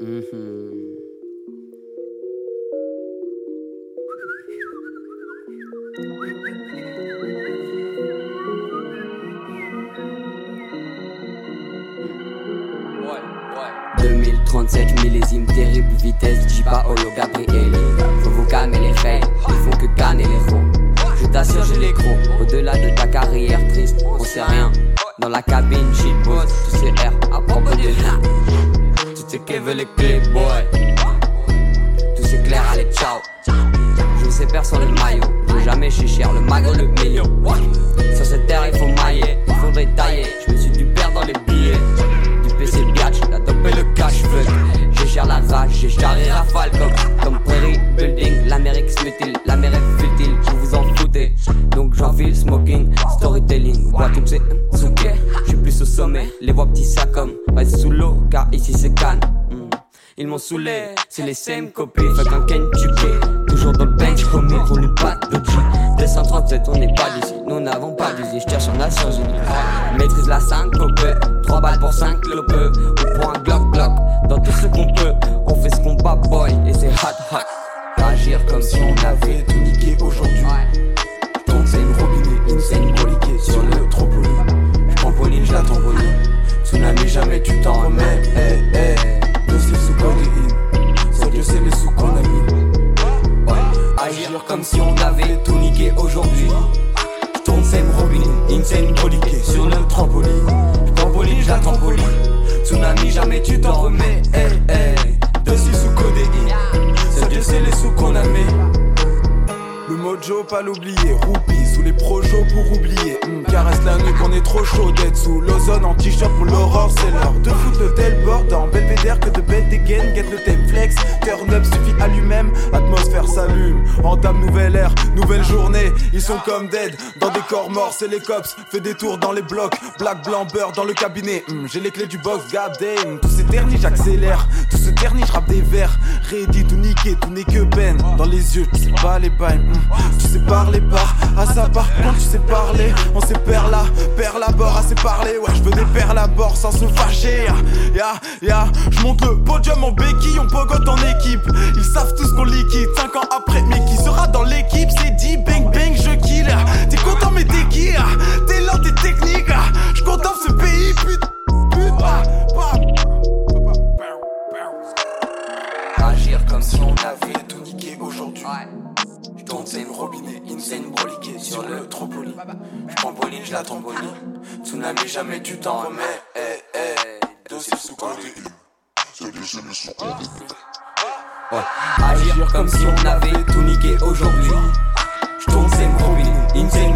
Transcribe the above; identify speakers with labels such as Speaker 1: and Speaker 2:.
Speaker 1: Mhm.
Speaker 2: Ouais, ouais.
Speaker 1: 2037 millésime terrible vitesse Jiba Olo Gabriel Faut vous calmer les faits Ils font que canner les roues Je t'assure j'ai les crocs Au-delà de ta carrière triste On sait rien Dans la cabine shit veut les clés boy Tout c'est allez ciao. Je sais personne le maillot. Je veux jamais chez cher le magot le million. Sur cette terre il faut mailler. Il faudrait tailler. Je me suis du père dans les billets. Du PC Biatch, la dope et le cash fuck J'ai la rage, j'ai charré rafale comme, comme Prairie Building, l'Amérique smutile, l'Amérique futile, vous vous en foutez Donc j'enfile smoking, storytelling, bois toutes ces sommet, les voix petits sacs comme reste sous l'eau car ici c'est canne Hmm. Ils m'ont saoulé, c'est les same copies, fuck un Kentucky Toujours dans le bench, homie, roule pas de G. 237, on n'est pas d'ici, nous n'avons pas d'usine, je tire sur Nations Unies Maîtrise la syncope, 3 balles pour 5 clopes. Ou pour un Glock Glock, dans tout ce qu'on peut. On fait ce qu'on bat boy, et c'est hot hot. Agir comme si on avait
Speaker 3: tout
Speaker 1: comme si on avait tout niqué aujourd'hui
Speaker 3: Ton same robinet, insane broliqué sur le trampoline. J'trampoline, je la trampoline. Tsunami, jamais tu t'en remets. Eh, eh, dossier sous codéine. Seul Dieu sait les sous qu'on a mis. Le mojo, pas l'oublier. Roupie sous les projos pour oublier. Hmm, caresse la nuit qu'on est trop chaud d'être sous l'ozone en t-shirt pour l'aurore. C'est l'heure de foutre le tel bord dans Belvédère que de bêtes dégaine. Get le thème flex. Turn Entame nouvelle ère, nouvelle journée. Ils sont comme dead dans des corps morts. C'est les cops. Fais des tours dans les blocs. Black, blanc, beurre dans le cabinet. Hmm, J'ai les clés du box. God damn. Tout s'éternise, j'accélère. Tout se ternit, j'rappe des verres. Ready, tout niqué, tout n'est que peine. Dans les yeux, tu sais pas les bails. hmm. Tu sais parler pas à ça par contre tu sais parler On sait perd là, perd la bord assez parler Ouais je veux des perles à bord sans se fâcher Ya ya Je monte le podium en béquille, on pogote en équipe Ils savent tous qu'on liquide 5 ans après
Speaker 1: Agir comme si on avait
Speaker 3: tout niqué aujourd'hui.
Speaker 1: Ton same robinet, insane broliqué sur le trampoline.
Speaker 3: J'trampoline, je la trampoline. Tsunami, jamais tu t'en remets. Eh eh. Dossier sous codéine
Speaker 1: Agir comme si on avait tout niqué aujourd'hui. J'tourne same robinet, insane